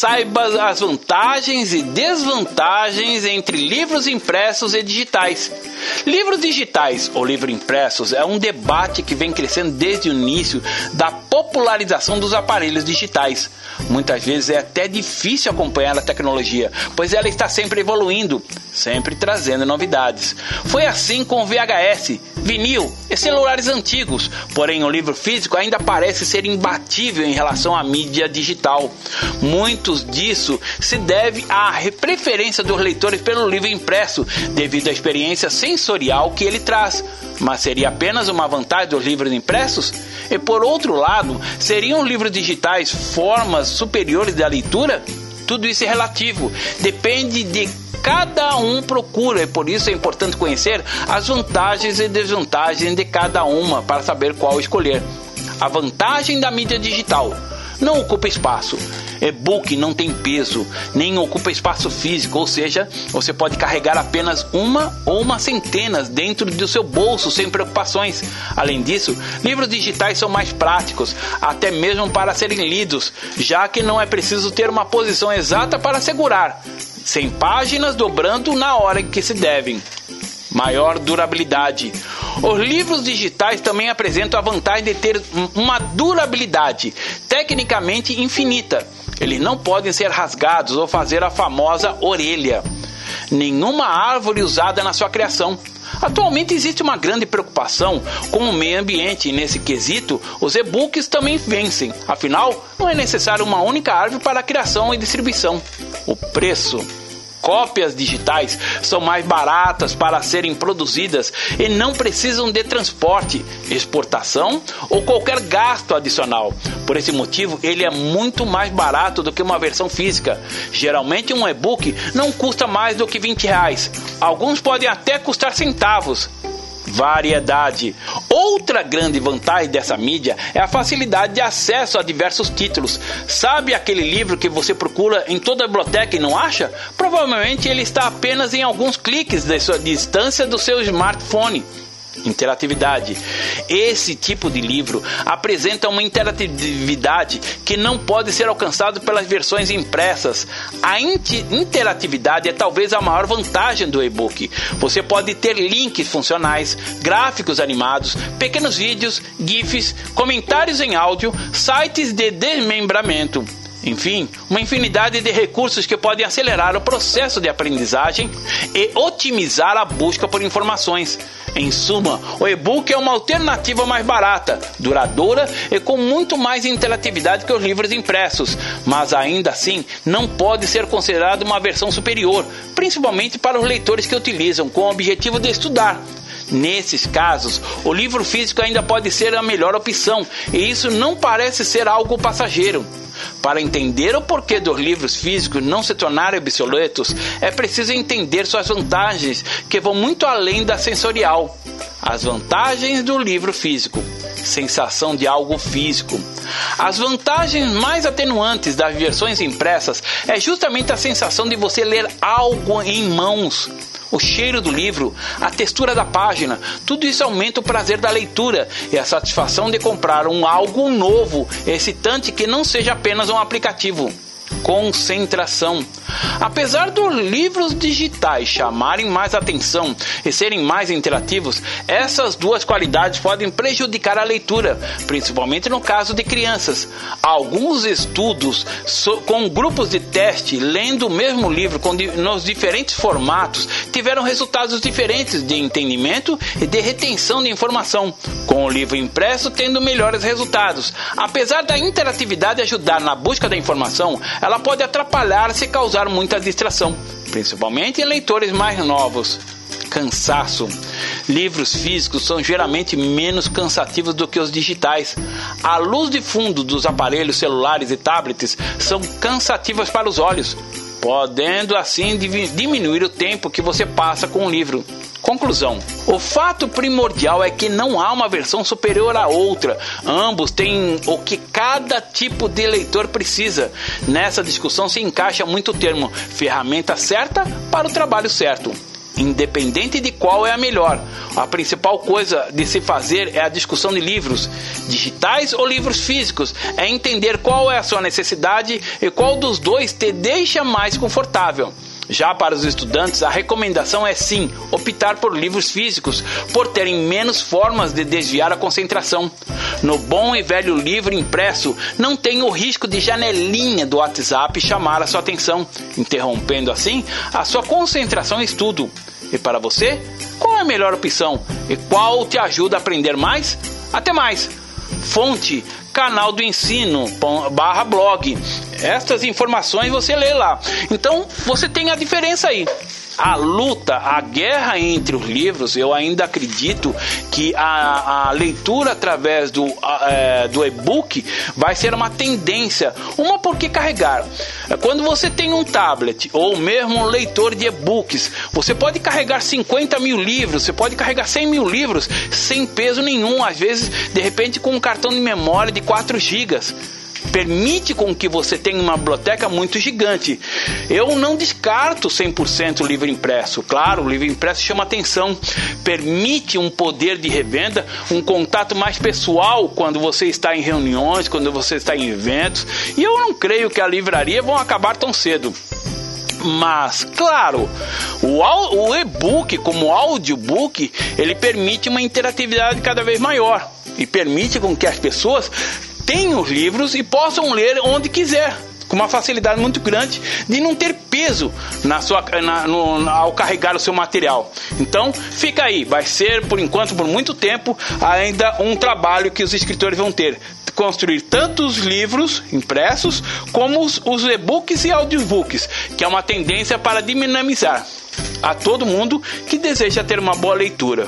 saiba as vantagens e desvantagens entre livros impressos e digitais. Livros digitais ou livros impressos é um debate que vem crescendo desde o início da popularização dos aparelhos digitais. Muitas vezes é até difícil acompanhar a tecnologia, pois ela está sempre evoluindo, sempre trazendo novidades. Foi assim com o VHS, vinil e celulares antigos, porém o livro físico ainda parece ser imbatível em relação à mídia digital. Muitos disso se deve à preferência dos leitores pelo livro impresso, devido à experiência sensorial que ele traz. Mas seria apenas uma vantagem dos livros impressos? E por outro lado, seriam livros digitais formas superiores da leitura? Tudo isso é relativo, depende de cada um procura e por isso é importante conhecer as vantagens e desvantagens de cada uma para saber qual escolher. A vantagem da mídia digital não ocupa espaço. E-book não tem peso, nem ocupa espaço físico, ou seja, você pode carregar apenas uma ou uma centenas dentro do seu bolso sem preocupações. Além disso, livros digitais são mais práticos, até mesmo para serem lidos, já que não é preciso ter uma posição exata para segurar, sem páginas dobrando na hora em que se devem maior durabilidade. Os livros digitais também apresentam a vantagem de ter uma durabilidade tecnicamente infinita. Eles não podem ser rasgados ou fazer a famosa orelha. Nenhuma árvore usada na sua criação. Atualmente existe uma grande preocupação com o meio ambiente e nesse quesito os e-books também vencem. Afinal, não é necessário uma única árvore para a criação e distribuição. O preço cópias digitais são mais baratas para serem produzidas e não precisam de transporte, exportação ou qualquer gasto adicional. Por esse motivo, ele é muito mais barato do que uma versão física. Geralmente, um e-book não custa mais do que 20 reais. Alguns podem até custar centavos variedade. Outra grande vantagem dessa mídia é a facilidade de acesso a diversos títulos. Sabe aquele livro que você procura em toda a biblioteca e não acha? Provavelmente ele está apenas em alguns cliques de sua distância do seu smartphone interatividade. Esse tipo de livro apresenta uma interatividade que não pode ser alcançada pelas versões impressas. A interatividade é talvez a maior vantagem do e-book. Você pode ter links funcionais, gráficos animados, pequenos vídeos, GIFs, comentários em áudio, sites de desmembramento. Enfim, uma infinidade de recursos que podem acelerar o processo de aprendizagem e otimizar a busca por informações. Em suma, o e-book é uma alternativa mais barata, duradoura e com muito mais interatividade que os livros impressos, mas ainda assim não pode ser considerado uma versão superior, principalmente para os leitores que utilizam com o objetivo de estudar. Nesses casos, o livro físico ainda pode ser a melhor opção, e isso não parece ser algo passageiro. Para entender o porquê dos livros físicos não se tornarem obsoletos, é preciso entender suas vantagens, que vão muito além da sensorial. As vantagens do livro físico. Sensação de algo físico. As vantagens mais atenuantes das versões impressas é justamente a sensação de você ler algo em mãos o cheiro do livro, a textura da página, tudo isso aumenta o prazer da leitura e a satisfação de comprar um algo novo, excitante que não seja apenas um aplicativo concentração. Apesar dos livros digitais chamarem mais atenção e serem mais interativos, essas duas qualidades podem prejudicar a leitura, principalmente no caso de crianças. Alguns estudos com grupos de teste lendo o mesmo livro nos diferentes formatos tiveram resultados diferentes de entendimento e de retenção de informação, com o livro impresso tendo melhores resultados. Apesar da interatividade ajudar na busca da informação, ela pode atrapalhar se causar muita distração, principalmente em leitores mais novos. Cansaço. Livros físicos são geralmente menos cansativos do que os digitais. A luz de fundo dos aparelhos celulares e tablets são cansativas para os olhos, podendo assim diminuir o tempo que você passa com o livro. Conclusão: o fato primordial é que não há uma versão superior à outra. Ambos têm o que cada tipo de leitor precisa. Nessa discussão se encaixa muito o termo ferramenta certa para o trabalho certo. independente de qual é a melhor. A principal coisa de se fazer é a discussão de livros, digitais ou livros físicos, é entender qual é a sua necessidade e qual dos dois te deixa mais confortável. Já para os estudantes, a recomendação é sim optar por livros físicos, por terem menos formas de desviar a concentração. No bom e velho livro impresso, não tem o risco de janelinha do WhatsApp chamar a sua atenção, interrompendo assim a sua concentração no estudo. E para você, qual é a melhor opção e qual te ajuda a aprender mais? Até mais! Fonte canal do ensino barra blog. Estas informações você lê lá. Então você tem a diferença aí a luta, a guerra entre os livros, eu ainda acredito que a, a leitura através do, é, do e-book vai ser uma tendência. Uma porque carregar. Quando você tem um tablet ou mesmo um leitor de e-books, você pode carregar 50 mil livros, você pode carregar 100 mil livros sem peso nenhum, às vezes, de repente, com um cartão de memória de 4 gigas permite com que você tenha uma biblioteca muito gigante. Eu não descarto 100% o livro impresso. Claro, o livro impresso chama atenção, permite um poder de revenda, um contato mais pessoal quando você está em reuniões, quando você está em eventos. E eu não creio que a livraria vão acabar tão cedo. Mas, claro, o, e-book, como audiobook, ele permite uma interatividade cada vez maior e permite com que as pessoas tenham os livros e possam ler onde quiser com uma facilidade muito grande de não ter peso na sua, na, no, ao carregar o seu material. Então, fica aí, vai ser por enquanto, por muito tempo, ainda um trabalho que os escritores vão ter. Construir tanto os livros impressos como os, os e-books e audiobooks, que é uma tendência para dinamizar a todo mundo que deseja ter uma boa leitura.